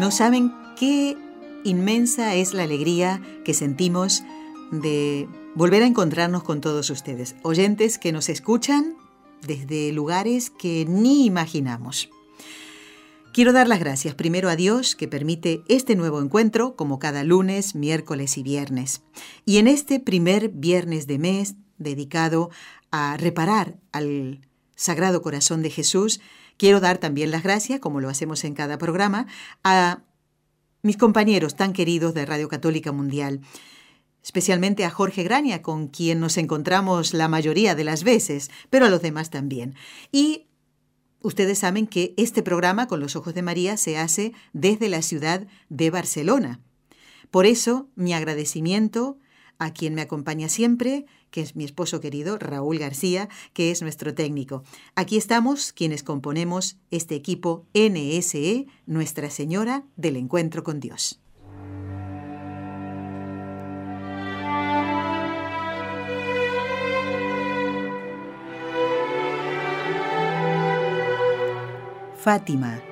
No saben qué inmensa es la alegría que sentimos de volver a encontrarnos con todos ustedes, oyentes que nos escuchan desde lugares que ni imaginamos. Quiero dar las gracias primero a Dios que permite este nuevo encuentro como cada lunes, miércoles y viernes. Y en este primer viernes de mes dedicado a reparar al Sagrado Corazón de Jesús, quiero dar también las gracias, como lo hacemos en cada programa, a mis compañeros tan queridos de Radio Católica Mundial, especialmente a Jorge Grania, con quien nos encontramos la mayoría de las veces, pero a los demás también. Y Ustedes saben que este programa con los ojos de María se hace desde la ciudad de Barcelona. Por eso, mi agradecimiento a quien me acompaña siempre, que es mi esposo querido, Raúl García, que es nuestro técnico. Aquí estamos quienes componemos este equipo NSE, Nuestra Señora del Encuentro con Dios. Fátima.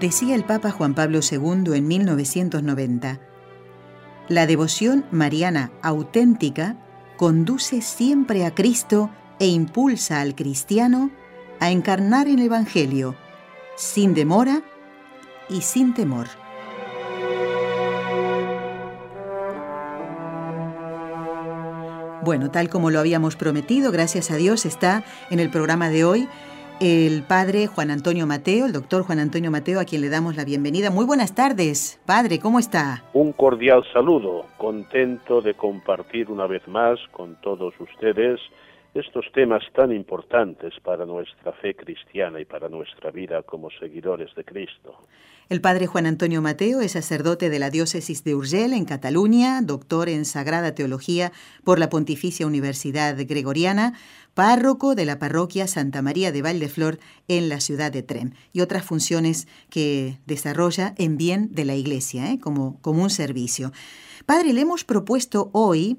Decía el Papa Juan Pablo II en 1990, la devoción mariana auténtica conduce siempre a Cristo e impulsa al cristiano a encarnar el Evangelio, sin demora y sin temor. Bueno, tal como lo habíamos prometido, gracias a Dios está en el programa de hoy el padre Juan Antonio Mateo, el doctor Juan Antonio Mateo, a quien le damos la bienvenida. Muy buenas tardes, padre, ¿cómo está? Un cordial saludo, contento de compartir una vez más con todos ustedes estos temas tan importantes para nuestra fe cristiana y para nuestra vida como seguidores de Cristo. El padre Juan Antonio Mateo es sacerdote de la diócesis de Urgel en Cataluña, doctor en Sagrada Teología por la Pontificia Universidad Gregoriana, párroco de la parroquia Santa María de Valdeflor en la ciudad de Trem y otras funciones que desarrolla en bien de la Iglesia, ¿eh? como, como un servicio. Padre, le hemos propuesto hoy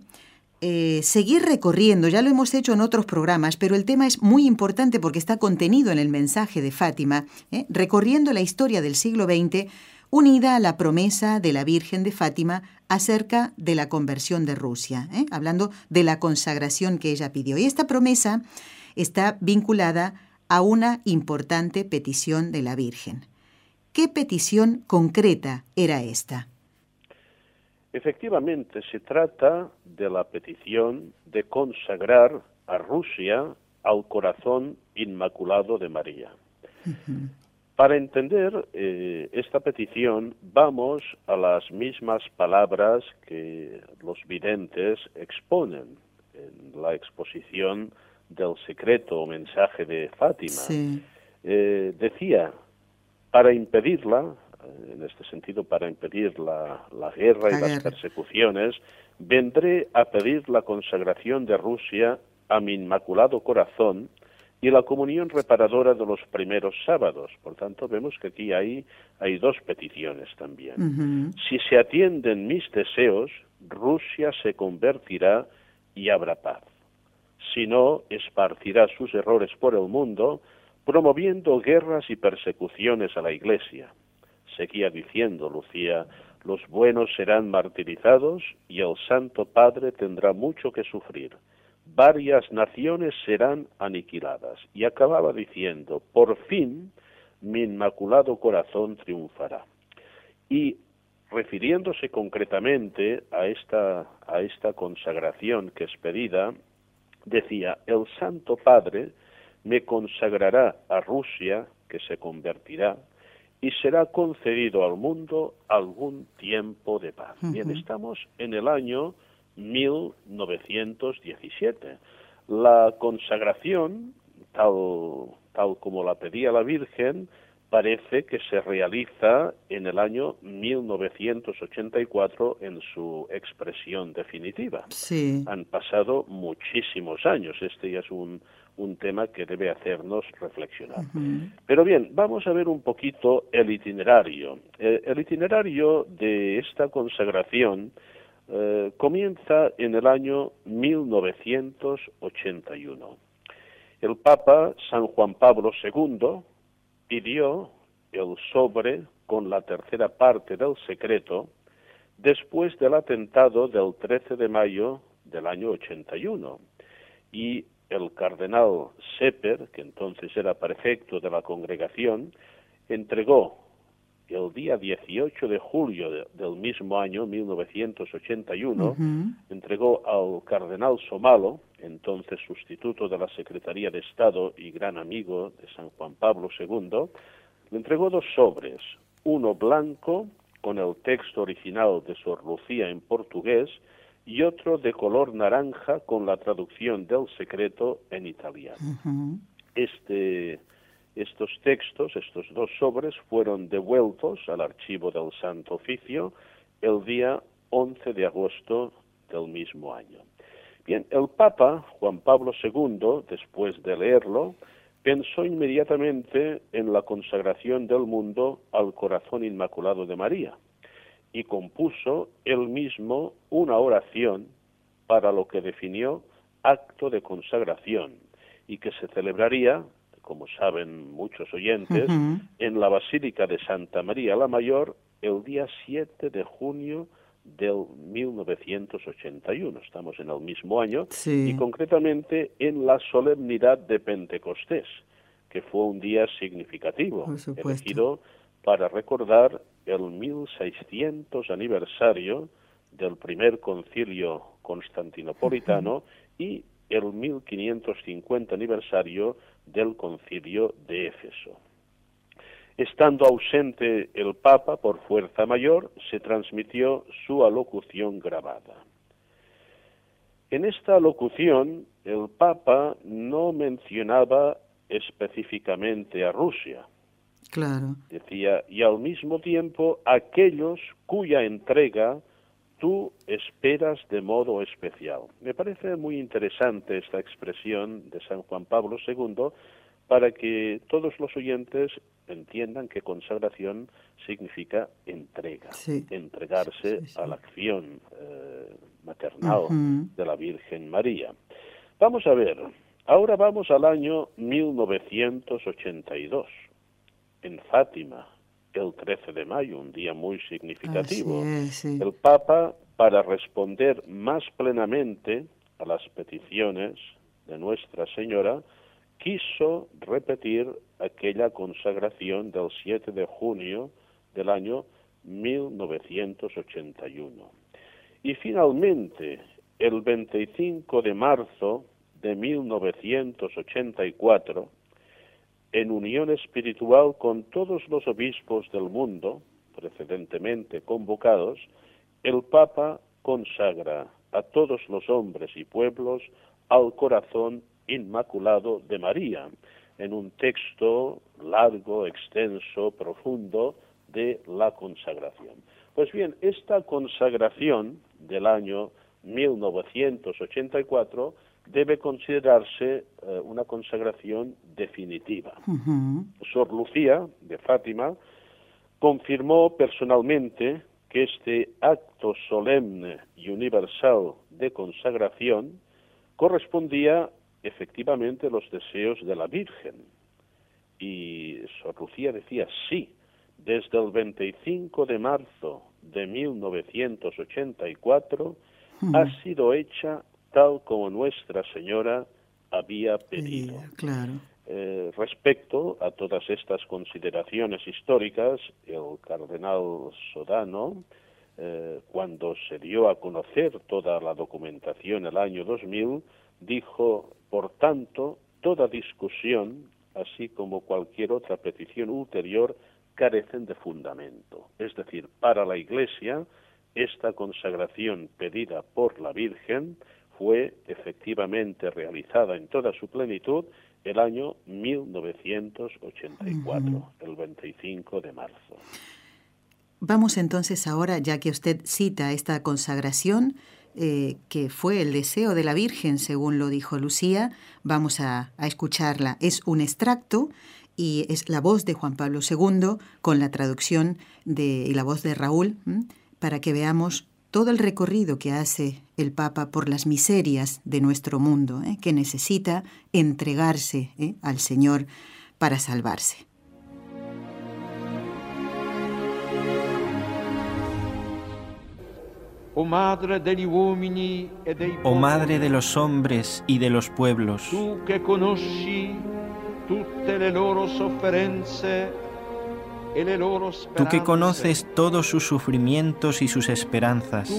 eh, seguir recorriendo, ya lo hemos hecho en otros programas, pero el tema es muy importante porque está contenido en el mensaje de Fátima, ¿eh? recorriendo la historia del siglo XX unida a la promesa de la Virgen de Fátima acerca de la conversión de Rusia, ¿eh? hablando de la consagración que ella pidió. Y esta promesa está vinculada a una importante petición de la Virgen. ¿Qué petición concreta era esta? Efectivamente, se trata de la petición de consagrar a Rusia al corazón inmaculado de María. Para entender eh, esta petición, vamos a las mismas palabras que los videntes exponen en la exposición del secreto o mensaje de Fátima. Eh, decía, para impedirla, en este sentido, para impedir la, guerra y las persecuciones, vendré a pedir la consagración de Rusia a mi inmaculado corazón y la comunión reparadora de los primeros sábados. Por tanto, vemos que aquí hay, hay dos peticiones también. Si se atienden mis deseos, Rusia se convertirá y habrá paz. Si no, esparcirá sus errores por el mundo, promoviendo guerras y persecuciones a la Iglesia seguía diciendo Lucía, los buenos serán martirizados y el Santo Padre tendrá mucho que sufrir. Varias naciones serán aniquiladas. Y acababa diciendo, por fin mi inmaculado corazón triunfará. Y refiriéndose concretamente a esta, a esta consagración que es pedida, decía, el Santo Padre me consagrará a Rusia, que se convertirá, y será concedido al mundo algún tiempo de paz. Bien, estamos en el año 1917. La consagración, tal tal como la pedía la Virgen, parece que se realiza en el año 1984 en su expresión definitiva. Sí. Han pasado muchísimos años. Este ya es un, un tema que debe hacernos reflexionar. Pero bien, vamos a ver un poquito el itinerario. Eh, el itinerario de esta consagración eh, comienza en el año 1981. El Papa San Juan Pablo II pidió el sobre con la tercera parte del secreto después del atentado del 13 de mayo del año 81 y el cardenal Sepper, que entonces era prefecto de la congregación, entregó el día 18 de julio del mismo año, 1981, entregó al cardenal Somalo, entonces sustituto de la Secretaría de Estado y gran amigo de San Juan Pablo II, le entregó dos sobres, uno blanco con el texto original de Sor Lucía en portugués y otro de color naranja con la traducción del secreto en italiano. Este estos textos, estos dos sobres, fueron devueltos al archivo del Santo Oficio el día 11 de agosto del mismo año. Bien, el Papa Juan Pablo II, después de leerlo, pensó inmediatamente en la consagración del mundo al corazón inmaculado de María y compuso él mismo una oración para lo que definió acto de consagración y que se celebraría como saben muchos oyentes, en la Basílica de Santa María la Mayor el día 7 de junio del 1981. Estamos en el mismo año y concretamente en la solemnidad de Pentecostés, que fue un día significativo, elegido para recordar el 1600 aniversario del primer concilio constantinopolitano y el 1550 aniversario del concilio de Éfeso. Estando ausente el Papa por fuerza mayor, se transmitió su alocución grabada. En esta alocución, el Papa no mencionaba específicamente a Rusia. Claro. Decía, y al mismo tiempo aquellos cuya entrega tú esperas de modo especial. Me parece muy interesante esta expresión de San Juan Pablo II para que todos los oyentes entiendan que consagración significa entrega, entregarse a la acción eh, maternal de la Virgen María. Vamos a ver, ahora vamos al año 1982, en Fátima, el 13 de mayo, un día muy significativo. El Papa, para responder más plenamente a las peticiones de Nuestra Señora, quiso repetir aquella consagración del 7 de junio del año 1981. Y finalmente, el 25 de marzo de 1984, en unión espiritual con todos los obispos del mundo, precedentemente convocados, el Papa consagra a todos los hombres y pueblos al corazón inmaculado de María, en un texto largo, extenso, profundo de la consagración. Pues bien, esta consagración del año 1984 debe considerarse eh, una consagración definitiva. Sor Lucía de Fátima confirmó personalmente que este acto solemne y universal de consagración correspondía efectivamente a los deseos de la Virgen. Y Sor Lucía decía sí, desde el 25 de marzo de 1984 ha sido hecha tal como Nuestra Señora había pedido. Eh, respecto a todas estas consideraciones históricas, el cardenal Sodano, eh, cuando se dio a conocer toda la documentación el año 2000, dijo, por tanto, toda discusión, así como cualquier otra petición ulterior, carecen de fundamento. Es decir, para la Iglesia, esta consagración pedida por la Virgen fue efectivamente realizada en toda su plenitud el año 1984, el 25 de marzo. Vamos entonces ahora, ya que usted cita esta consagración, eh, que fue el deseo de la Virgen, según lo dijo Lucía, vamos a, escucharla. Es un extracto y es la voz de Juan Pablo II con la traducción de, y la voz de Raúl, para que veamos todo el recorrido que hace el Papa por las miserias de nuestro mundo, ¿eh? que necesita entregarse ¿eh? al Señor para salvarse. Oh Madre oh Madre de los hombres y de los pueblos, tú que conoci tutte le loro sofferenze Tú que conoces todos sus sufrimientos y sus esperanzas.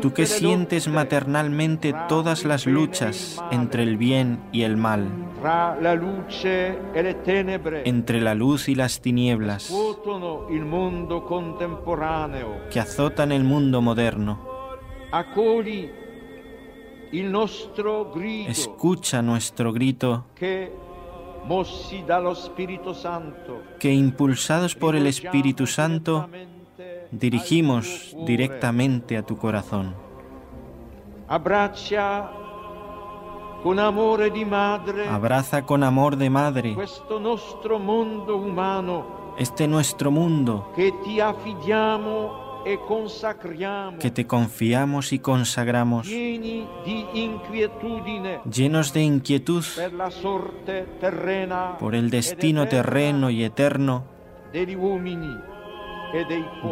Tú que sientes maternalmente todas las luchas entre el bien y el mal, entre la luz y las tinieblas, que azotan el mundo moderno. Escucha nuestro grito que impulsados por el Espíritu Santo dirigimos directamente a tu corazón. Abraza con amor de madre, Abraza con amor de madre este nuestro mundo que te affidiamo que te confiamos y consagramos, llenos de inquietud. por el destino terreno y eterno.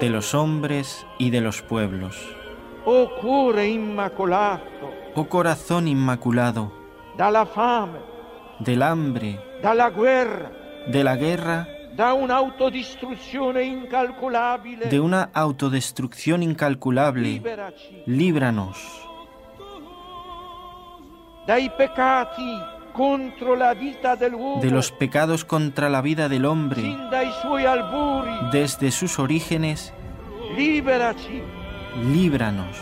de los hombres y de los pueblos. Oh, oh corazón inmaculado, del hambre, de la guerra de una autodestrucción incalculable. Líbranos. De los pecados contra la vida del hombre. Desde sus orígenes. Líbranos.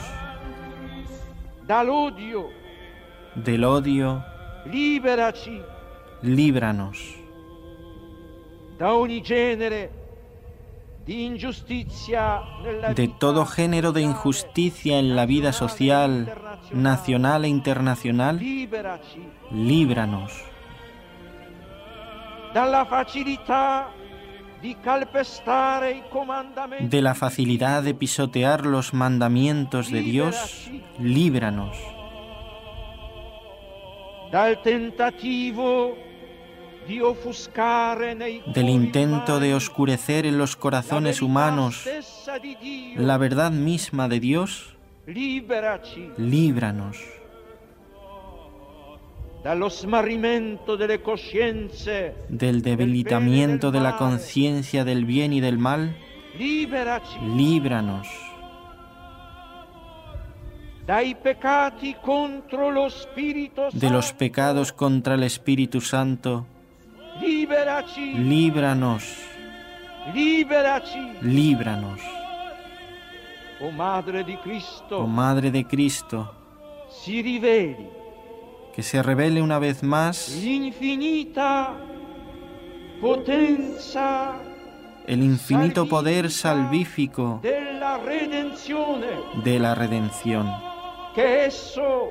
Del odio. Líbranos de todo género de injusticia en la vida social, nacional e internacional, líbranos. De la facilidad de pisotear los mandamientos de Dios, líbranos. Del tentativo del intento de oscurecer en los corazones humanos la verdad misma de Dios, líbranos. Del debilitamiento de la conciencia del bien y del mal, líbranos. de los pecados contra el Espíritu Santo, Líbranos. Líbranos. Oh Madre de Cristo. Oh Madre de Cristo. Que se revele una vez más. Infinita potencia. El infinito poder salvífico de la redención. De la redención. Que eso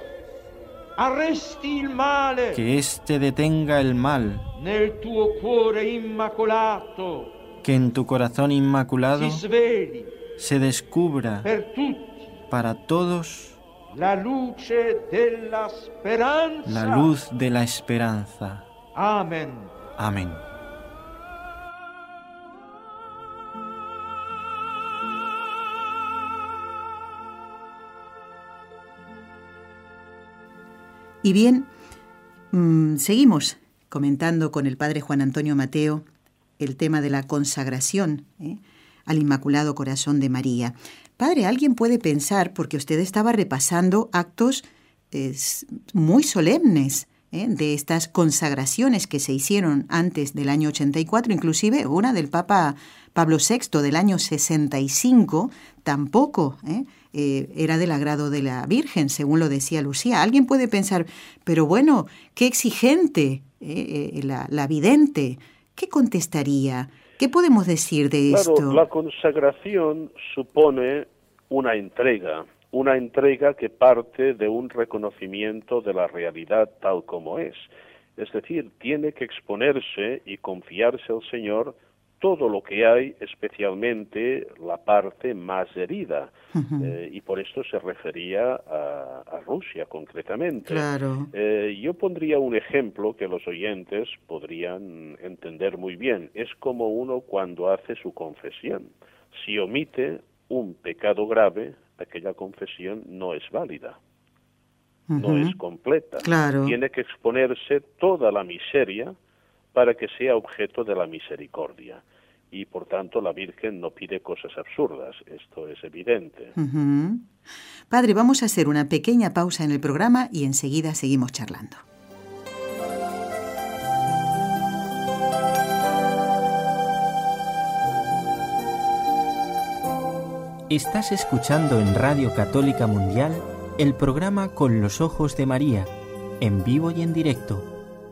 arresti il male. Que éste detenga el mal. Nel tuo cuore immacolato. Que en tu corazón inmaculado si sveli, se descubra per tutti, para todos la luce della speranza. La luz de la esperanza. Amén. Amén. Y bien, mm, seguimos comentando con el padre Juan Antonio Mateo el tema de la consagración ¿eh? al Inmaculado Corazón de María. Padre, alguien puede pensar, porque usted estaba repasando actos muy solemnes ¿eh? de estas consagraciones que se hicieron antes del año 84, inclusive una del Papa Pablo VI del año 65, tampoco ¿eh? eh, era del agrado de la Virgen, según lo decía Lucía. Alguien puede pensar, pero bueno, qué exigente eh, eh, la, la, vidente. ¿Qué contestaría? ¿Qué podemos decir de esto? La consagración supone una entrega, una entrega que parte de un reconocimiento de la realidad tal como es. Es decir, tiene que exponerse y confiarse al Señor todo lo que hay, especialmente la parte más herida. Eh, y por esto se refería a, Rusia concretamente. Claro. Eh, yo pondría un ejemplo que los oyentes podrían entender muy bien. Es como uno cuando hace su confesión. Si omite un pecado grave, aquella confesión no es válida. No es completa. Claro. Tiene que exponerse toda la miseria para que sea objeto de la misericordia. Y por tanto la Virgen no pide cosas absurdas, esto es evidente. Padre, vamos a hacer una pequeña pausa en el programa y enseguida seguimos charlando. Estás escuchando en Radio Católica Mundial el programa Con los Ojos de María, en vivo y en directo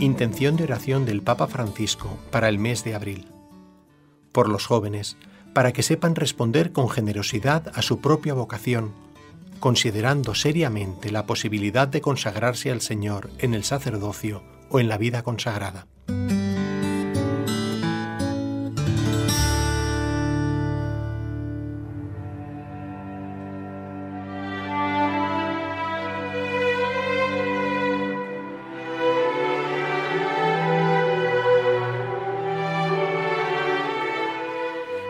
Intención de oración del Papa Francisco para el mes de abril. Por los jóvenes, para que sepan responder con generosidad a su propia vocación, considerando seriamente la posibilidad de consagrarse al Señor en el sacerdocio o en la vida consagrada.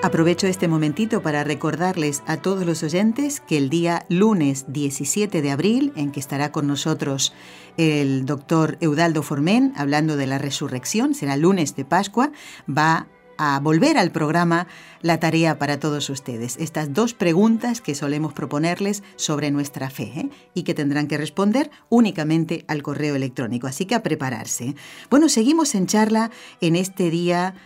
Aprovecho este momentito para recordarles a todos los oyentes que el día lunes 17 de abril, en que estará con nosotros el doctor Eudaldo Formén hablando de la resurrección, será lunes de Pascua, va a volver al programa la tarea para todos ustedes. Estas dos preguntas que solemos proponerles sobre nuestra fe ¿eh? y que tendrán que responder únicamente al correo electrónico. Así que a prepararse. Bueno, seguimos en charla en este día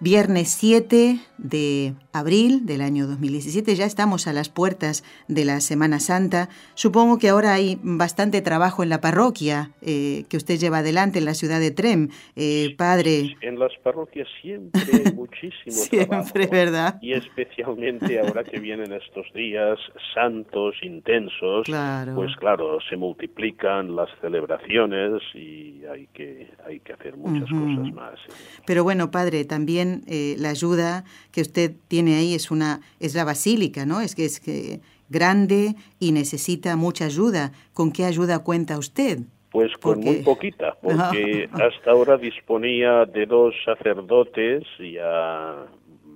Viernes 7 de abril del año 2017, ya estamos a las puertas de la Semana Santa. Supongo que ahora hay bastante trabajo en la parroquia eh, que usted lleva adelante en la ciudad de Trem, eh, padre. En las parroquias siempre hay muchísimo siempre, ¿verdad? Y especialmente ahora que vienen estos días santos, intensos, pues claro, se multiplican las celebraciones y hay que, hay que hacer muchas cosas más. Pero bueno, padre, también eh, la ayuda que usted tiene ahí es una es la basílica, ¿no? Es que es que grande y necesita mucha ayuda. ¿Con qué ayuda cuenta usted? Pues con muy poquita, porque hasta ahora disponía de dos sacerdotes ya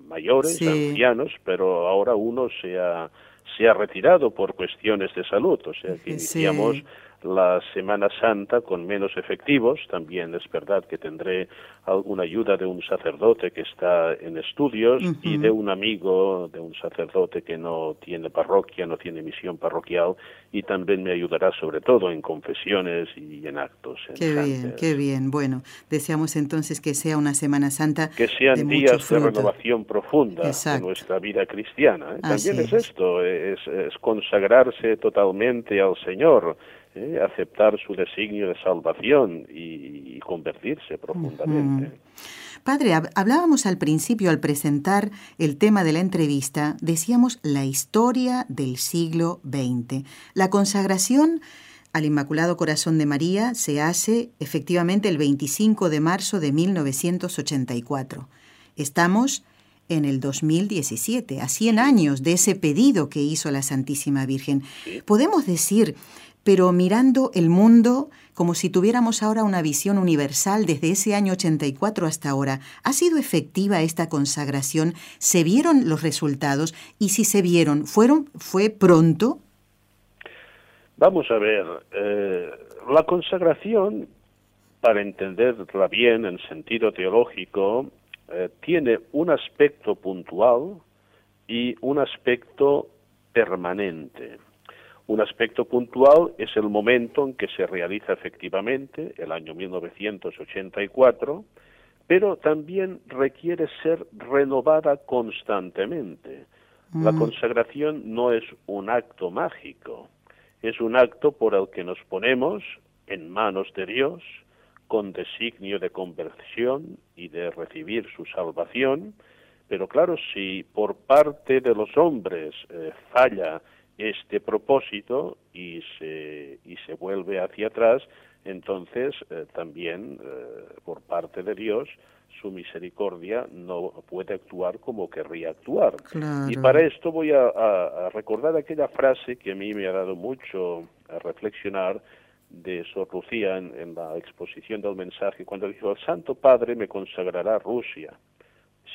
mayores, ancianos, pero ahora uno se ha, se ha retirado por cuestiones de salud, o sea que iniciamos la Semana Santa con menos efectivos. También es verdad que tendré alguna ayuda de un sacerdote que está en estudios y de un amigo de un sacerdote que no tiene parroquia, no tiene misión parroquial y también me ayudará sobre todo en confesiones y en actos. qué bien, qué bien. Bueno, deseamos entonces que sea una Semana Santa. Que sean días de renovación profunda de nuestra vida cristiana. ¿eh? También es, esto, es consagrarse totalmente al Señor. ¿Eh? aceptar su designio de salvación y, convertirse profundamente. Padre, hablábamos al principio, al presentar el tema de la entrevista, decíamos la historia del siglo XX. La consagración al Inmaculado Corazón de María se hace efectivamente el 25 de marzo de 1984. Estamos en el 2017, a 100 años de ese pedido que hizo la Santísima Virgen. Podemos decir pero mirando el mundo como si tuviéramos ahora una visión universal desde ese año 84 hasta ahora. ¿Ha sido efectiva esta consagración? ¿Se vieron los resultados? Y si se vieron, ¿fueron, ¿fue pronto? Vamos a ver, eh, la consagración, para entenderla bien en sentido teológico, eh, tiene un aspecto puntual y un aspecto permanente. Un aspecto puntual es el momento en que se realiza efectivamente, el año 1984, pero también requiere ser renovada constantemente. La mm. consagración no es un acto mágico, es un acto por el que nos ponemos en manos de Dios con designio de conversión y de recibir su salvación, pero claro, si por parte de los hombres eh, falla este propósito y se, y se vuelve hacia atrás, entonces eh, también eh, por parte de Dios su misericordia no puede actuar como querría actuar. Y para esto voy a, recordar aquella frase que a mí me ha dado mucho a reflexionar de Sor Lucía en, en, la exposición del mensaje, cuando dijo, el Santo Padre me consagrará Rusia,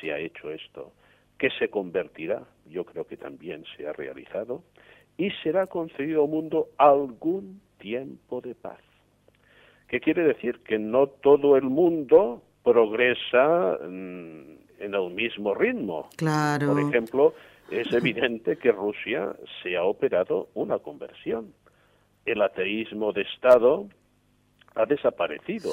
si ha hecho esto, que se convertirá, yo creo que también se ha realizado, y será concedido al mundo algún tiempo de paz. ¿Qué quiere decir? Que no todo el mundo progresa mm, en el mismo ritmo. Claro. Por ejemplo, es evidente que Rusia se ha operado una conversión. El ateísmo de Estado ha desaparecido.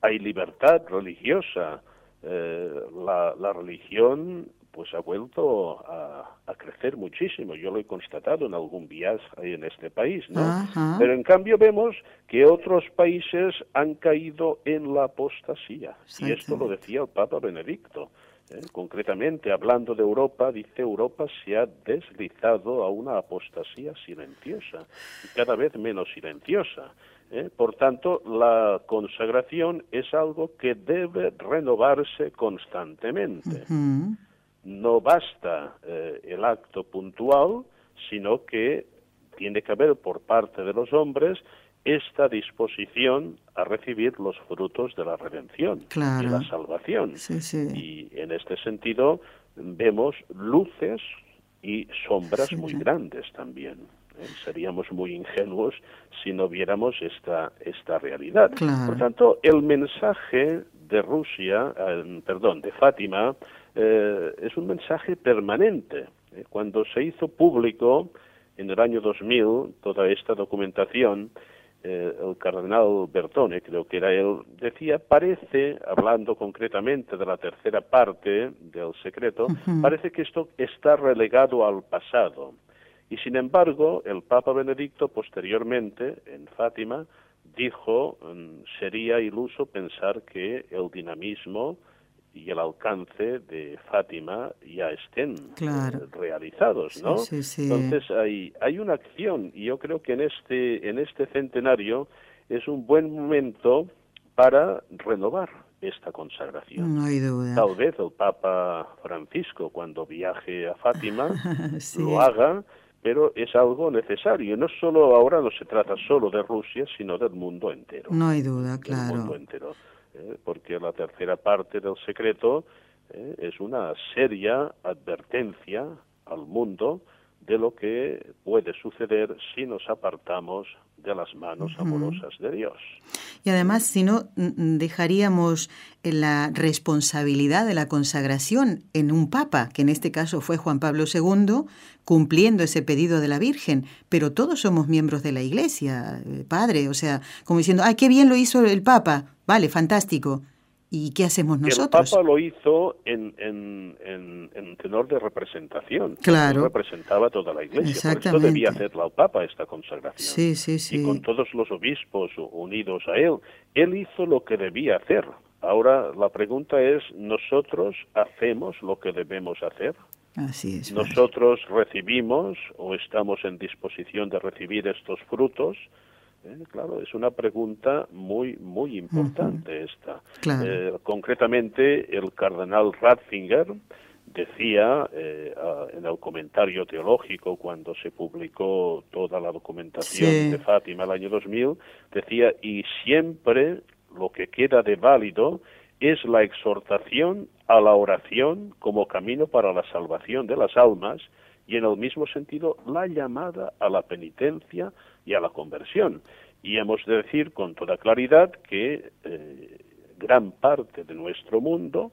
Hay libertad religiosa. Eh, la, la religión pues ha vuelto a, crecer muchísimo. Yo lo he constatado en algún viaje ahí en este país, ¿no? Pero en cambio vemos que otros países han caído en la apostasía. Y esto lo decía el Papa Benedicto. ¿eh? Concretamente, hablando de Europa, dice Europa se ha deslizado a una apostasía silenciosa y cada vez menos silenciosa. ¿eh? Por tanto, la consagración es algo que debe renovarse constantemente no basta eh, el acto puntual, sino que tiene que haber por parte de los hombres esta disposición a recibir los frutos de la redención y la salvación. Y en este sentido vemos luces y sombras muy grandes también. ¿eh? Seríamos muy ingenuos si no viéramos esta, esta realidad. Por tanto, el mensaje de Rusia, eh, perdón, de Fátima, eh, es un mensaje permanente. Eh, cuando se hizo público en el año 2000 toda esta documentación, eh, el cardenal Bertone, creo que era él, decía, parece, hablando concretamente de la tercera parte del secreto, parece que esto está relegado al pasado. Y sin embargo, el Papa Benedicto posteriormente, en Fátima, dijo, mm, sería iluso pensar que el dinamismo y el alcance de Fátima ya estén eh, realizados, ¿no? Entonces hay hay una acción y yo creo que en este en este centenario es un buen momento para renovar esta consagración. No hay duda. Tal vez el Papa Francisco cuando viaje a Fátima lo haga, pero es algo necesario. No solo ahora no se trata solo de Rusia, sino del mundo entero. No hay duda, claro. mundo entero. ¿Eh? porque la tercera parte del secreto ¿eh? es una seria advertencia al mundo de lo que puede suceder si nos apartamos de las manos amorosas de Dios. Y además, si no, dejaríamos la responsabilidad de la consagración en un papa, que en este caso fue Juan Pablo II, cumpliendo ese pedido de la Virgen. Pero todos somos miembros de la Iglesia, eh, Padre, o sea, como diciendo, ¡ay, qué bien lo hizo el Papa! Vale, fantástico. ¿Y qué hacemos nosotros? El Papa lo hizo en, en, tenor de representación. Claro. Representaba toda la Iglesia. Por eso debía hacerla el Papa esta consagración. Sí, sí, sí. Y con todos los obispos unidos a él. Él hizo lo que debía hacer. Ahora la pregunta es, ¿nosotros hacemos lo que debemos hacer? Así es. ¿Nosotros recibimos o estamos en disposición de recibir estos frutos? ¿Eh? Claro, es una pregunta muy, muy importante esta. Eh, concretamente, el cardenal Ratzinger decía eh, en el comentario teológico cuando se publicó toda la documentación de Fátima el año 2000, decía, y siempre lo que queda de válido es la exhortación a la oración como camino para la salvación de las almas y en el mismo sentido la llamada a la penitencia y a la conversión. Y hemos de decir con toda claridad que eh, gran parte de nuestro mundo,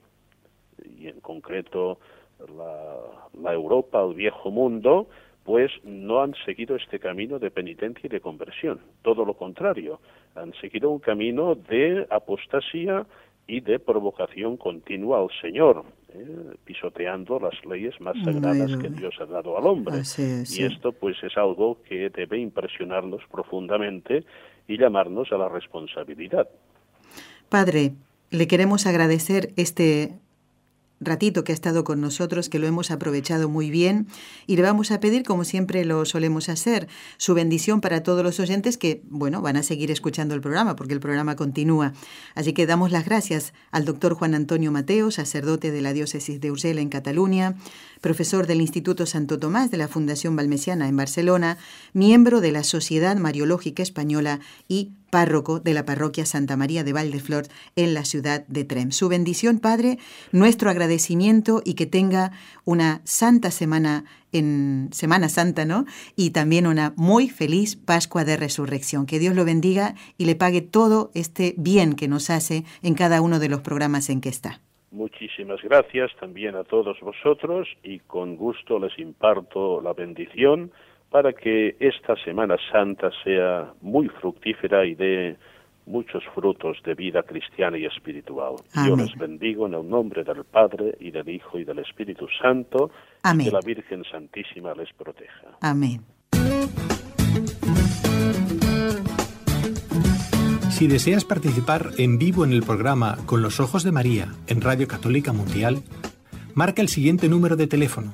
y en concreto la, Europa, el viejo mundo, pues no han seguido este camino de penitencia y de conversión. Todo lo contrario, han seguido un camino de apostasía y de provocación continua al Señor, ¿eh? pisoteando las leyes más sagradas que Dios ha dado al hombre. Y esto pues es algo que debe impresionarnos profundamente y llamarnos a la responsabilidad. Padre, le queremos agradecer este ratito que ha estado con nosotros, que lo hemos aprovechado muy bien y le vamos a pedir, como siempre lo solemos hacer, su bendición para todos los oyentes que, bueno, van a seguir escuchando el programa porque el programa continúa. Así que damos las gracias al doctor Juan Antonio Mateo, sacerdote de la diócesis de Ursela en Cataluña, profesor del Instituto Santo Tomás de la Fundación Balmesiana en Barcelona, miembro de la Sociedad Mariológica Española y párroco de la parroquia Santa María de Valdeflor en la ciudad de Trem. Su bendición, Padre, nuestro agradecimiento y que tenga una santa semana en Semana Santa, ¿no? Y también una muy feliz Pascua de Resurrección. Que Dios lo bendiga y le pague todo este bien que nos hace en cada uno de los programas en que está. Muchísimas gracias también a todos vosotros y con gusto les imparto la bendición para que esta Semana Santa sea muy fructífera y dé muchos frutos de vida cristiana y espiritual. Yo les bendigo en el nombre del Padre y del Hijo y del Espíritu Santo. Y que la Virgen Santísima les proteja. Amén. Si deseas participar en vivo en el programa Con los Ojos de María en Radio Católica Mundial, marca el siguiente número de teléfono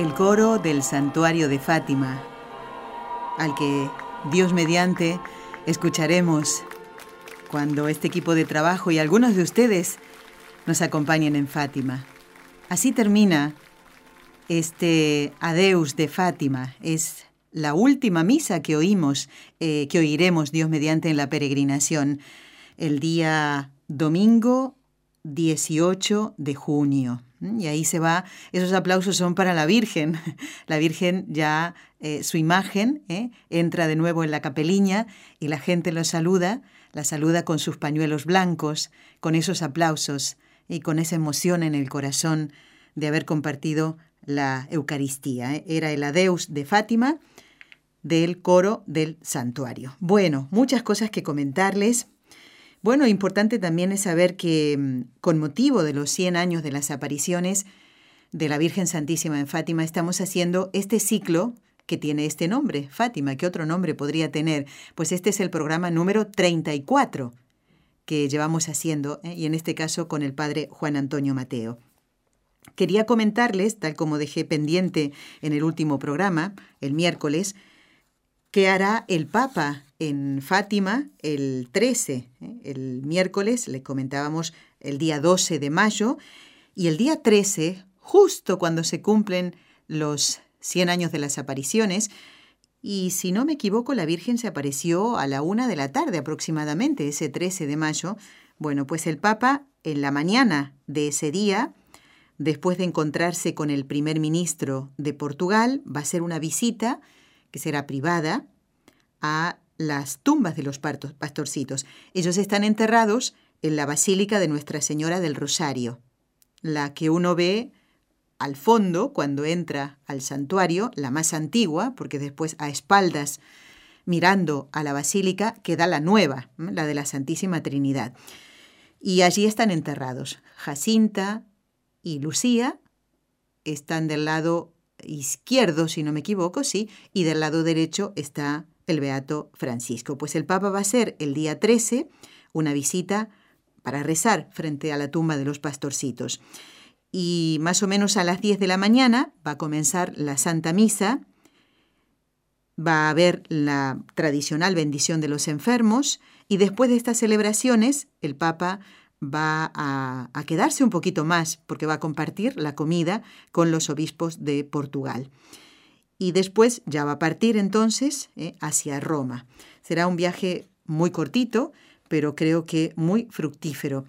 El coro del santuario de Fátima, al que Dios mediante escucharemos cuando este equipo de trabajo y algunos de ustedes nos acompañen en Fátima. Así termina este Adeus de Fátima. Es la última misa que oímos, eh, que oiremos Dios mediante en la peregrinación, el día domingo 18 de junio. Y ahí se va, esos aplausos son para la Virgen. La Virgen ya, eh, su imagen, eh, entra de nuevo en la capeliña y la gente lo saluda, la saluda con sus pañuelos blancos, con esos aplausos y con esa emoción en el corazón de haber compartido la Eucaristía. ¿eh? Era el Adeus de Fátima del coro del santuario. Bueno, muchas cosas que comentarles. Bueno, importante también es saber que mm, con motivo de los 100 años de las apariciones de la Virgen Santísima en Fátima, estamos haciendo este ciclo que tiene este nombre, Fátima. ¿Qué otro nombre podría tener? Pues este es el programa número 34 que llevamos haciendo, ¿eh? y en este caso con el padre Juan Antonio Mateo. Quería comentarles, tal como dejé pendiente en el último programa, el miércoles, qué hará el Papa en Fátima el 13. ¿eh? El miércoles le comentábamos el día 12 de mayo y el día 13, justo cuando se cumplen los 100 años de las apariciones, y si no me equivoco, la Virgen se apareció a la una de la tarde aproximadamente, ese 13 de mayo. Bueno, pues el Papa en la mañana de ese día, después de encontrarse con el primer ministro de Portugal, va a hacer una visita que será privada, a las tumbas de los pastorcitos. Ellos están enterrados en la Basílica de Nuestra Señora del Rosario, la que uno ve al fondo cuando entra al santuario, la más antigua, porque después a espaldas, mirando a la basílica, queda la nueva, la de la Santísima Trinidad. Y allí están enterrados. Jacinta y Lucía están del lado izquierdo, si no me equivoco, sí, y del lado derecho está el Beato Francisco. Pues el Papa va a hacer el día 13 una visita para rezar frente a la tumba de los pastorcitos. Y más o menos a las 10 de la mañana va a comenzar la Santa Misa, va a haber la tradicional bendición de los enfermos y después de estas celebraciones el Papa va a, a, quedarse un poquito más porque va a compartir la comida con los obispos de Portugal. Y después ya va a partir entonces eh, hacia Roma. Será un viaje muy cortito, pero creo que muy fructífero.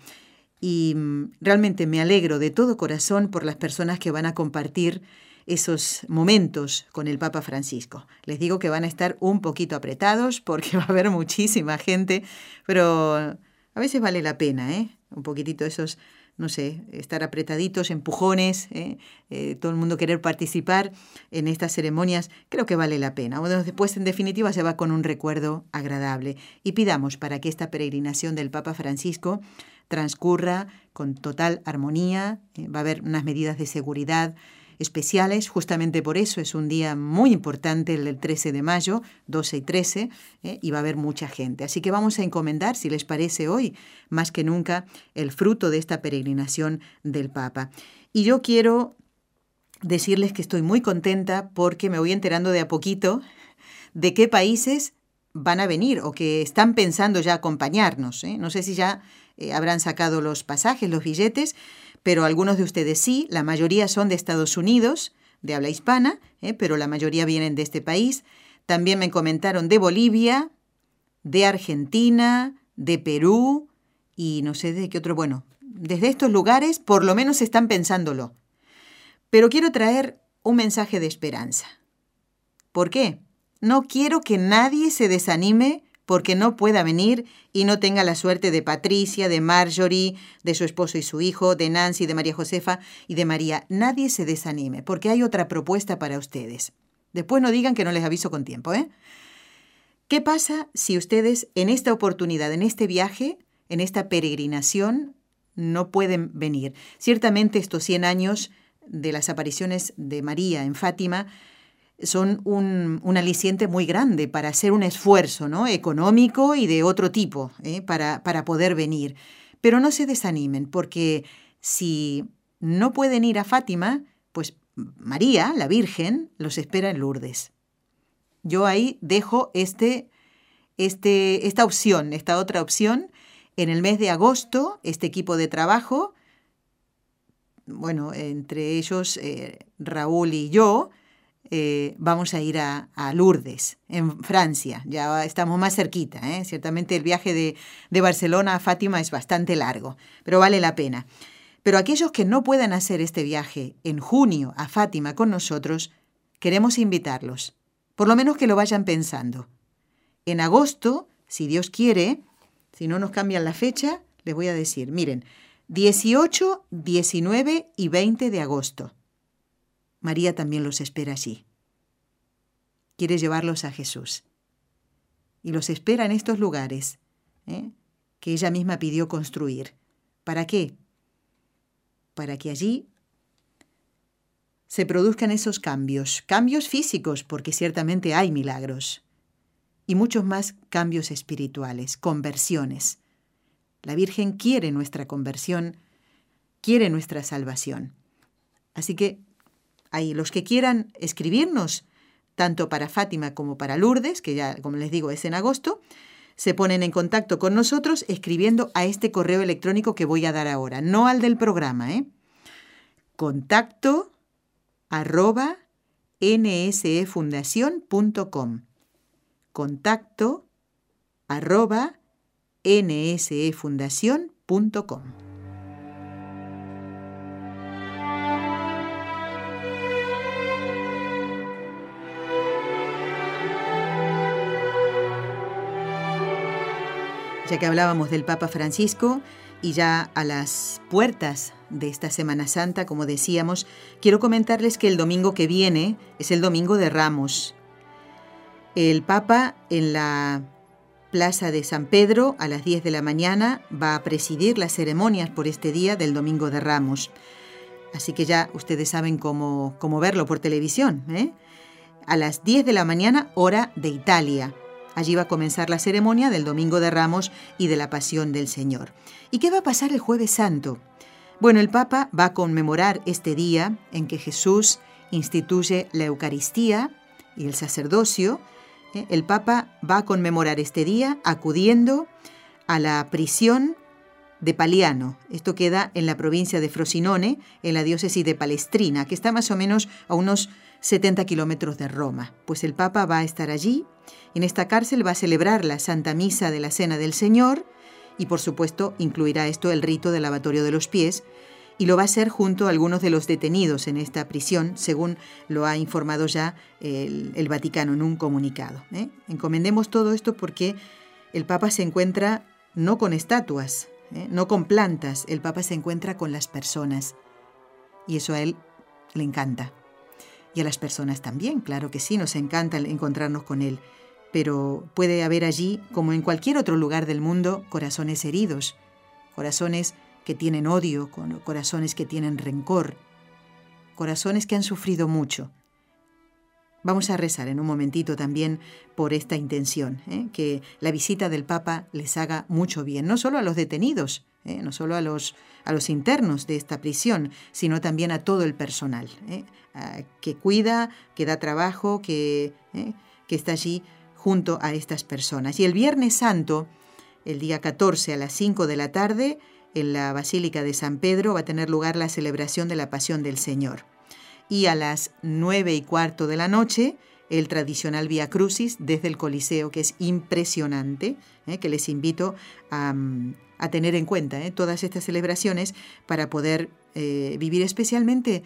Y mm, realmente me alegro de todo corazón por las personas que van a compartir esos momentos con el Papa Francisco. Les digo que van a estar un poquito apretados porque va a haber muchísima gente, pero a veces vale la pena, ¿eh? un poquitito esos, no sé, estar apretaditos, empujones, ¿eh? Eh, todo el mundo querer participar en estas ceremonias, creo que vale la pena. Bueno, después, en definitiva, se va con un recuerdo agradable. Y pidamos para que esta peregrinación del Papa Francisco transcurra con total armonía, ¿eh? va a haber unas medidas de seguridad especiales. Justamente por eso es un día muy importante el del 13 de mayo, 12 y 13, ¿eh? y va a haber mucha gente. Así que vamos a encomendar, si les parece hoy, más que nunca, el fruto de esta peregrinación del Papa. Y yo quiero decirles que estoy muy contenta porque me voy enterando de a poquito de qué países van a venir o que están pensando ya acompañarnos. ¿eh? No sé si ya eh, habrán sacado los pasajes, los billetes, pero algunos de ustedes sí, la mayoría son de Estados Unidos, de habla hispana, ¿eh? pero la mayoría vienen de este país. También me comentaron de Bolivia, de Argentina, de Perú y no sé de qué otro. Bueno, desde estos lugares por lo menos están pensándolo. Pero quiero traer un mensaje de esperanza. ¿Por qué? No quiero que nadie se desanime porque no pueda venir y no tenga la suerte de Patricia, de Marjorie, de su esposo y su hijo, de Nancy, de María Josefa y de María. Nadie se desanime, porque hay otra propuesta para ustedes. Después no digan que no les aviso con tiempo, ¿eh? ¿Qué pasa si ustedes en esta oportunidad, en este viaje, en esta peregrinación, no pueden venir? Ciertamente estos 100 años de las apariciones de María en Fátima son un, aliciente muy grande para hacer un esfuerzo ¿no? económico y de otro tipo ¿eh? para, para poder venir. Pero no se desanimen, porque si no pueden ir a Fátima, pues María, la Virgen, los espera en Lourdes. Yo ahí dejo este, este, esta opción, esta otra opción. En el mes de agosto, este equipo de trabajo, bueno, entre ellos eh, Raúl y yo, eh, vamos a ir a, Lourdes, en Francia. Ya estamos más cerquita. ¿eh? Ciertamente el viaje de, de Barcelona a Fátima es bastante largo, pero vale la pena. Pero aquellos que no puedan hacer este viaje en junio a Fátima con nosotros, queremos invitarlos. Por lo menos que lo vayan pensando. En agosto, si Dios quiere, si no nos cambian la fecha, les voy a decir, miren, 18, 19 y 20 de agosto. María también los espera allí. Quiere llevarlos a Jesús. Y los espera en estos lugares ¿eh? que ella misma pidió construir. ¿Para qué? Para que allí se produzcan esos cambios, cambios físicos, porque ciertamente hay milagros, y muchos más cambios espirituales, conversiones. La Virgen quiere nuestra conversión, quiere nuestra salvación. Así que hay los que quieran escribirnos, tanto para Fátima como para Lourdes, que ya, como les digo, es en agosto, se ponen en contacto con nosotros escribiendo a este correo electrónico que voy a dar ahora, no al del programa, ¿eh? Contacto arroba nsefundación.com. Contacto arroba nsefundación.com. Ya que hablábamos del Papa Francisco y ya a las puertas de esta Semana Santa, como decíamos, quiero comentarles que el domingo que viene es el domingo de Ramos. El Papa en la Plaza de San Pedro a las 10 de la mañana va a presidir las ceremonias por este día del domingo de Ramos. Así que ya ustedes saben cómo, cómo verlo por televisión. ¿eh? A las 10 de la mañana, hora de Italia. Allí va a comenzar la ceremonia del Domingo de Ramos y de la Pasión del Señor. ¿Y qué va a pasar el jueves santo? Bueno, el Papa va a conmemorar este día en que Jesús instituye la Eucaristía y el sacerdocio. ¿eh? El Papa va a conmemorar este día acudiendo a la prisión de Paliano. Esto queda en la provincia de Frosinone, en la diócesis de Palestrina, que está más o menos a unos 70 kilómetros de Roma. Pues el Papa va a estar allí. En esta cárcel va a celebrar la Santa Misa de la Cena del Señor y por supuesto incluirá esto el rito del lavatorio de los pies y lo va a hacer junto a algunos de los detenidos en esta prisión, según lo ha informado ya el, Vaticano en un comunicado. ¿eh? Encomendemos todo esto porque el Papa se encuentra no con estatuas, ¿eh? no con plantas, el Papa se encuentra con las personas y eso a él le encanta. Y a las personas también, claro que sí, nos encanta encontrarnos con él pero puede haber allí, como en cualquier otro lugar del mundo, corazones heridos, corazones que tienen odio, corazones que tienen rencor, corazones que han sufrido mucho. Vamos a rezar en un momentito también por esta intención, ¿eh? que la visita del Papa les haga mucho bien, no solo a los detenidos, ¿eh? no solo a los, internos de esta prisión, sino también a todo el personal, ¿eh? que cuida, que da trabajo, que está allí junto a estas personas. Y el Viernes Santo, el día 14 a las 5 de la tarde, en la Basílica de San Pedro va a tener lugar la celebración de la Pasión del Señor. Y a las 9 y cuarto de la noche, el tradicional Via Crucis desde el Coliseo, que es impresionante, ¿eh? que les invito a, tener en cuenta ¿eh? todas estas celebraciones para poder eh, vivir especialmente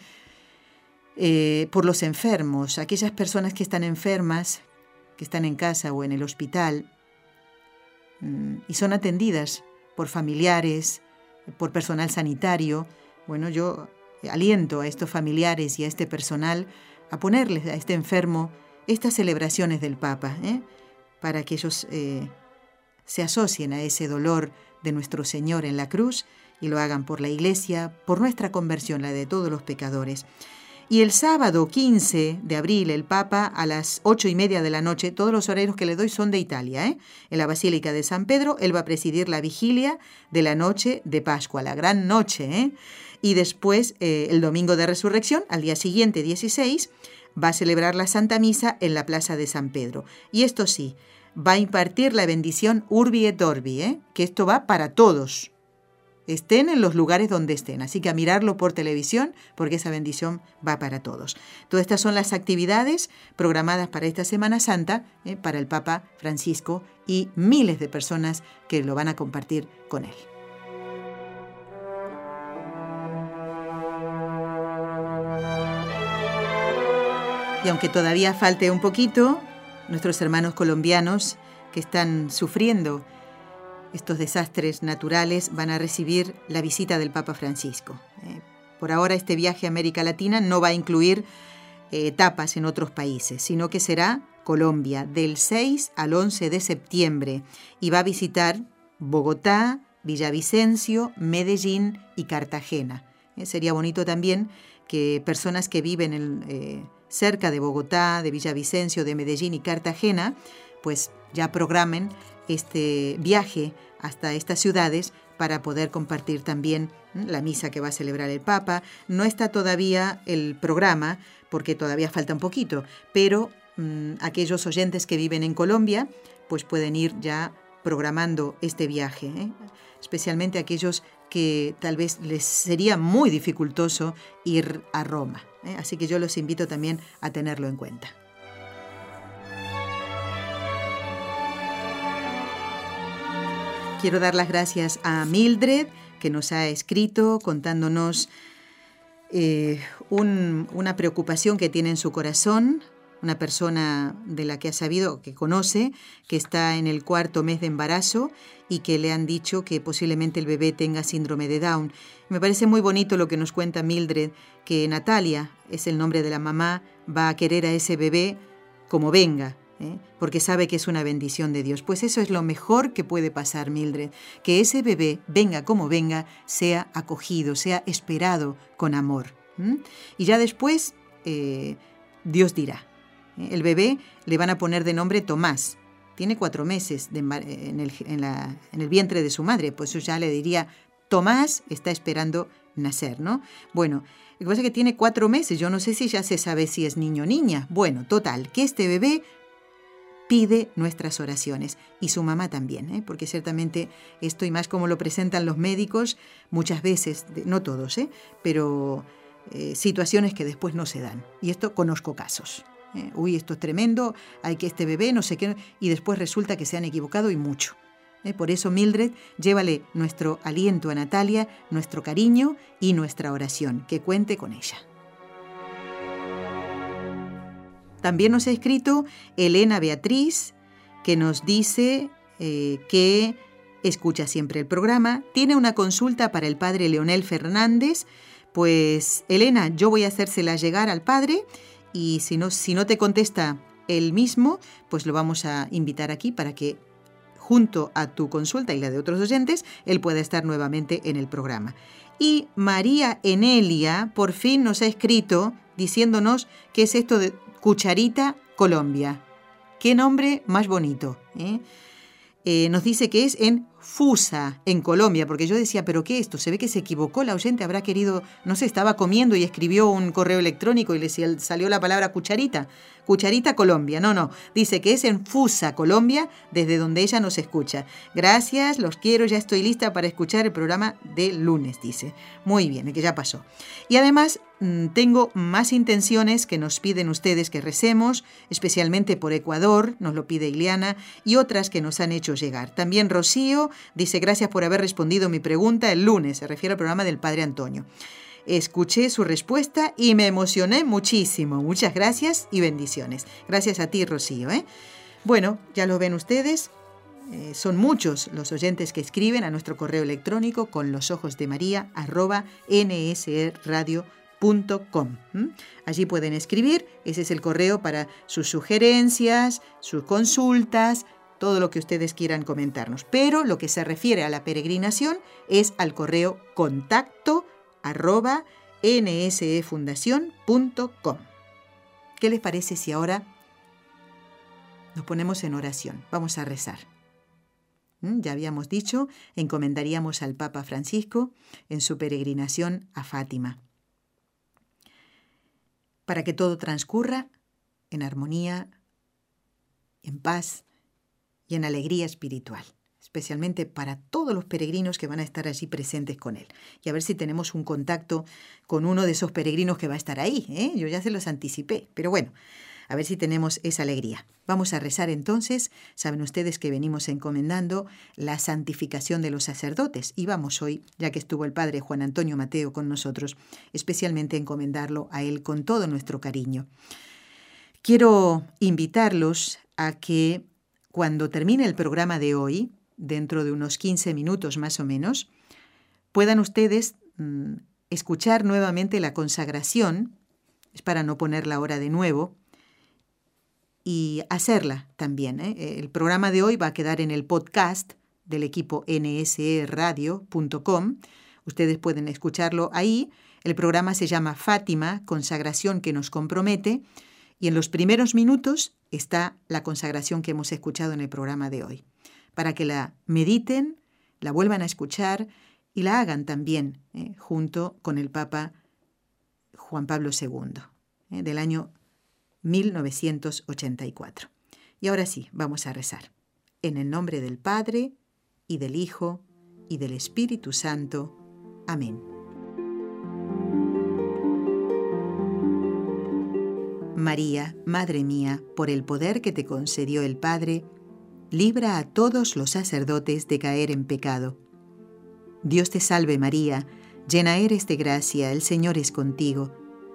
por los enfermos, aquellas personas que están enfermas, que están en casa o en el hospital mm, y son atendidas por familiares, por personal sanitario. Bueno, yo aliento a estos familiares y a este personal a ponerles a este enfermo estas celebraciones del Papa, ¿eh? para que ellos eh, se asocien a ese dolor de nuestro Señor en la cruz y lo hagan por la Iglesia, por nuestra conversión, la de todos los pecadores. Y el sábado 15 de abril, el Papa a las ocho y media de la noche, todos los horarios que le doy son de Italia, ¿eh? en la Basílica de San Pedro, él va a presidir la vigilia de la noche de Pascua, la gran noche. ¿eh? Y después, eh, el domingo de resurrección, al día siguiente, 16, va a celebrar la Santa Misa en la Plaza de San Pedro. Y esto sí, va a impartir la bendición Urbi et Orbi, ¿eh? que esto va para todos, estén en los lugares donde estén. Así que a mirarlo por televisión porque esa bendición va para todos. Todas estas son las actividades programadas para esta Semana Santa ¿eh? para el Papa Francisco y miles de personas que lo van a compartir con él. Y aunque todavía falte un poquito, nuestros hermanos colombianos que están sufriendo estos desastres naturales van a recibir la visita del Papa Francisco. Eh, por ahora este viaje a América Latina no va a incluir eh, etapas en otros países, sino que será Colombia del 6 al 11 de septiembre y va a visitar Bogotá, Villavicencio, Medellín y Cartagena. Eh, sería bonito también que personas que viven cerca de Bogotá, de Villavicencio, de Medellín y Cartagena, pues ya programen este viaje hasta estas ciudades para poder compartir también la misa que va a celebrar el Papa. No está todavía el programa porque todavía falta un poquito, pero mm, aquellos oyentes que viven en Colombia pues pueden ir ya programando este viaje, ¿eh? especialmente aquellos que tal vez les sería muy dificultoso ir a Roma. ¿eh? Así que yo los invito también a tenerlo en cuenta. Quiero dar las gracias a Mildred, que nos ha escrito contándonos eh, una preocupación que tiene en su corazón, una persona de la que ha sabido, que conoce, que está en el cuarto mes de embarazo y que le han dicho que posiblemente el bebé tenga síndrome de Down. Me parece muy bonito lo que nos cuenta Mildred, que Natalia, es el nombre de la mamá, va a querer a ese bebé como venga, ¿eh? porque sabe que es una bendición de Dios. Pues eso es lo mejor que puede pasar, Mildred, que ese bebé, venga como venga, sea acogido, sea esperado con amor. Y ya después, eh, Dios dirá. ¿eh? El bebé le van a poner de nombre Tomás. Tiene cuatro meses en, el, en, el, vientre de su madre, pues eso ya le diría, Tomás está esperando nacer, ¿no? Bueno, lo que pasa es que tiene cuatro meses, yo no sé si ya se sabe si es niño o niña. Bueno, total, que este bebé pide nuestras oraciones y su mamá también, ¿eh? porque ciertamente esto y más como lo presentan los médicos muchas veces, no todos, ¿eh? pero eh, situaciones que después no se dan. Y esto conozco casos. Uy, esto es tremendo, hay que este bebé, no sé qué, y después resulta que se han equivocado y mucho. Por eso, Mildred, llévale nuestro aliento a Natalia, nuestro cariño y nuestra oración, que cuente con ella. También nos ha escrito Elena Beatriz, que nos dice eh, que escucha siempre el programa, tiene una consulta para el padre Leonel Fernández. Pues Elena, yo voy a hacérsela llegar al padre y si no, si no te contesta él mismo, pues lo vamos a invitar aquí para que junto a tu consulta y la de otros oyentes, él pueda estar nuevamente en el programa. Y María Enelia por fin nos ha escrito diciéndonos qué es esto de Cucharita Colombia. Qué nombre más bonito. ¿eh? Eh, nos dice que es en Fusa, en Colombia, porque yo decía, pero ¿qué es esto? Se ve que se equivocó la oyente, habrá querido, no sé, estaba comiendo y escribió un correo electrónico y le salió la palabra cucharita. Cucharita Colombia, no, no, dice que es en Fusa, Colombia, desde donde ella nos escucha. Gracias, los quiero, ya estoy lista para escuchar el programa de lunes, dice. Muy bien, que ya pasó. Y además tengo más intenciones que nos piden ustedes que recemos, especialmente por Ecuador, nos lo pide Ileana, y otras que nos han hecho llegar. También Rocío dice gracias por haber respondido mi pregunta el lunes, se refiere al programa del Padre Antonio. Escuché su respuesta y me emocioné muchísimo. Muchas gracias y bendiciones. Gracias a ti, Rocío. ¿eh? Bueno, ya lo ven ustedes. Eh, son muchos los oyentes que escriben a nuestro correo electrónico con los ojos de María arroba. Allí pueden escribir, ese es el correo para sus sugerencias, sus consultas, todo lo que ustedes quieran comentarnos. Pero lo que se refiere a la peregrinación es al correo contacto arroba nsefundación.com. ¿Qué les parece si ahora nos ponemos en oración? Vamos a rezar. Ya habíamos dicho, encomendaríamos al Papa Francisco en su peregrinación a Fátima. Para que todo transcurra en armonía, en paz y en alegría espiritual especialmente para todos los peregrinos que van a estar allí presentes con él. Y a ver si tenemos un contacto con uno de esos peregrinos que va a estar ahí. ¿eh? Yo ya se los anticipé, pero bueno, a ver si tenemos esa alegría. Vamos a rezar entonces. Saben ustedes que venimos encomendando la santificación de los sacerdotes y vamos hoy, ya que estuvo el padre Juan Antonio Mateo con nosotros, especialmente encomendarlo a él con todo nuestro cariño. Quiero invitarlos a que cuando termine el programa de hoy, dentro de unos 15 minutos más o menos, puedan ustedes mm, escuchar nuevamente la consagración, es para no poner la hora de nuevo, y hacerla también. ¿eh? El programa de hoy va a quedar en el podcast del equipo nseradio.com. Ustedes pueden escucharlo ahí. El programa se llama Fátima, consagración que nos compromete. Y en los primeros minutos está la consagración que hemos escuchado en el programa de hoy para que la mediten, la vuelvan a escuchar y la hagan también eh, junto con el Papa Juan Pablo II eh, del año 1984. Y ahora sí, vamos a rezar. En el nombre del Padre, y del Hijo, y del Espíritu Santo. Amén. María, Madre mía, por el poder que te concedió el Padre, libra a todos los sacerdotes de caer en pecado. Dios te salve María, llena eres de gracia, el Señor es contigo,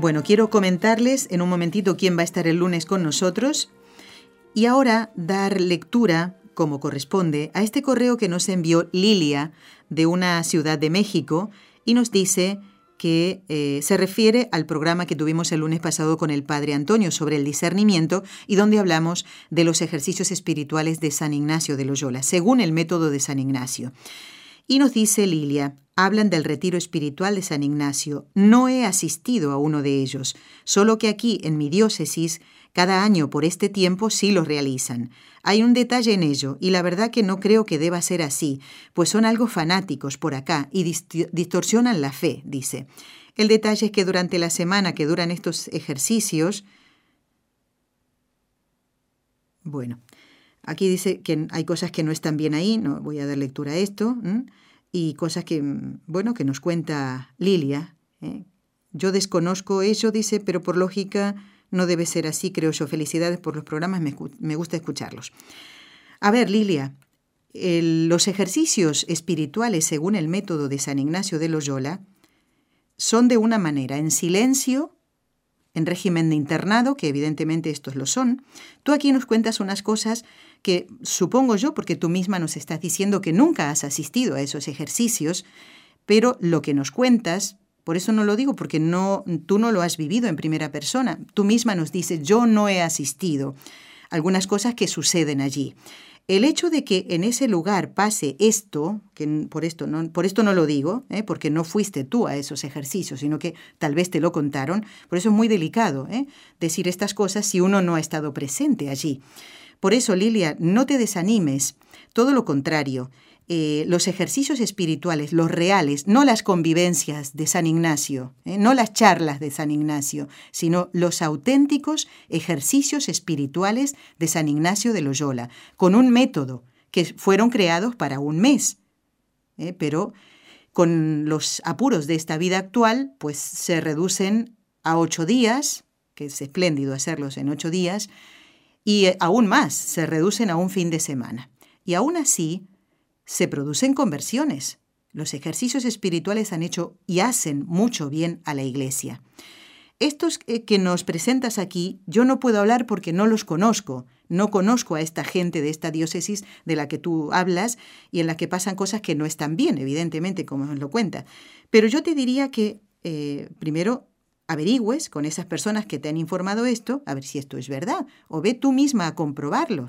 Bueno, quiero comentarles en un momentito quién va a estar el lunes con nosotros y ahora dar lectura, como corresponde, a este correo que nos envió Lilia de una ciudad de México y nos dice que eh, se refiere al programa que tuvimos el lunes pasado con el Padre Antonio sobre el discernimiento y donde hablamos de los ejercicios espirituales de San Ignacio de Loyola, según el método de San Ignacio. Y nos dice Lilia, hablan del retiro espiritual de San Ignacio. No he asistido a uno de ellos, solo que aquí, en mi diócesis, cada año por este tiempo sí lo realizan. Hay un detalle en ello, y la verdad que no creo que deba ser así, pues son algo fanáticos por acá y distorsionan la fe, dice. El detalle es que durante la semana que duran estos ejercicios... Bueno, aquí dice que hay cosas que no están bien ahí, no voy a dar lectura a esto, y cosas que, bueno, que nos cuenta Lilia. ¿eh? Yo desconozco eso, dice, pero por lógica no debe ser así, creo yo. Felicidades por los programas, me, gusta escucharlos. A ver, Lilia, los ejercicios espirituales según el método de San Ignacio de Loyola son de una manera, en silencio, en régimen de internado, que evidentemente estos lo son. Tú aquí nos cuentas unas cosas que supongo yo, porque tú misma nos estás diciendo que nunca has asistido a esos ejercicios, pero lo que nos cuentas, por eso no lo digo, porque no, tú no lo has vivido en primera persona. Tú misma nos dices, yo no he asistido. Algunas cosas que suceden allí. El hecho de que en ese lugar pase esto, que por esto no, por esto no lo digo, ¿eh? porque no fuiste tú a esos ejercicios, sino que tal vez te lo contaron, por eso es muy delicado ¿eh? decir estas cosas si uno no ha estado presente allí. Por eso, Lilia, no te desanimes, todo lo contrario. Eh, los ejercicios espirituales, los reales, no las convivencias de San Ignacio, eh, no las charlas de San Ignacio, sino los auténticos ejercicios espirituales de San Ignacio de Loyola, con un método que fueron creados para un mes. Eh, pero con los apuros de esta vida actual, pues se reducen a ocho días, que es espléndido hacerlos en ocho días, y aún más, se reducen a un fin de semana. Y aún así, se producen conversiones. Los ejercicios espirituales han hecho y hacen mucho bien a la Iglesia. Estos que nos presentas aquí, yo no puedo hablar porque no los conozco. No conozco a esta gente de esta diócesis de la que tú hablas y en la que pasan cosas que no están bien, evidentemente, como nos lo cuenta. Pero yo te diría que, eh, primero, averigües con esas personas que te han informado esto, a ver si esto es verdad, o ve tú misma a comprobarlo.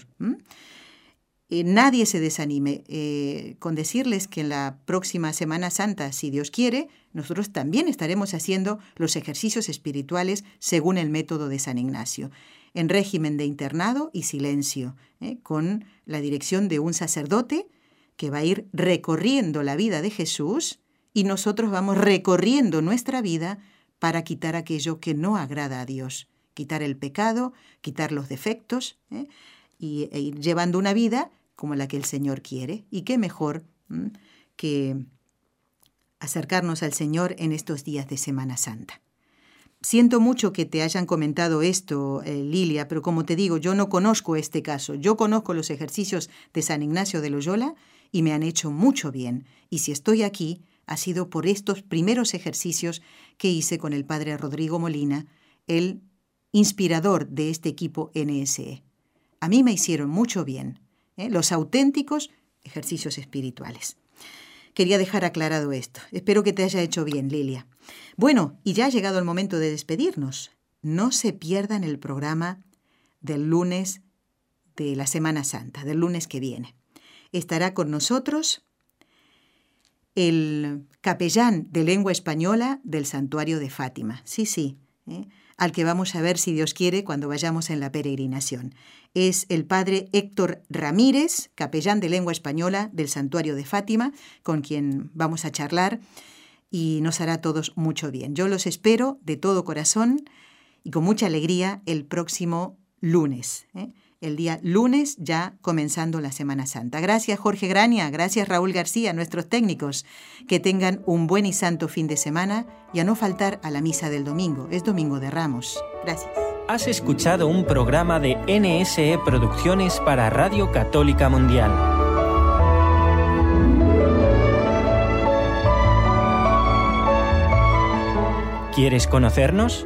Eh, nadie se desanime eh, con decirles que en la próxima Semana Santa, si Dios quiere, nosotros también estaremos haciendo los ejercicios espirituales según el método de San Ignacio, en régimen de internado y silencio, eh, con la dirección de un sacerdote que va a ir recorriendo la vida de Jesús y nosotros vamos recorriendo nuestra vida para quitar aquello que no agrada a Dios, quitar el pecado, quitar los defectos y, e ir llevando una vida como la que el Señor quiere. Y qué mejor que acercarnos al Señor en estos días de Semana Santa. Siento mucho que te hayan comentado esto, eh, Lilia, pero como te digo, yo no conozco este caso. Yo conozco los ejercicios de San Ignacio de Loyola y me han hecho mucho bien. Y si estoy aquí, ha sido por estos primeros ejercicios que hice con el padre Rodrigo Molina, el inspirador de este equipo NSE. A mí me hicieron mucho bien. ¿eh? los auténticos ejercicios espirituales. Quería dejar aclarado esto. Espero que te haya hecho bien, Lilia. Bueno, y ya ha llegado el momento de despedirnos. No se pierdan el programa del lunes de la Semana Santa, del lunes que viene. Estará con nosotros el capellán de lengua española del santuario de Fátima. Sí, sí. ¿eh? al que vamos a ver si Dios quiere cuando vayamos en la peregrinación. Es el padre Héctor Ramírez, capellán de lengua española del Santuario de Fátima, con quien vamos a charlar y nos hará a todos mucho bien. Yo los espero de todo corazón y con mucha alegría el próximo lunes. ¿eh? El día lunes, ya comenzando la Semana Santa. Gracias Jorge Grania, gracias Raúl García, nuestros técnicos. Que tengan un buen y santo fin de semana y a no faltar a la misa del domingo. Es Domingo de Ramos. Gracias. Has escuchado un programa de NSE Producciones para Radio Católica Mundial. ¿Quieres conocernos?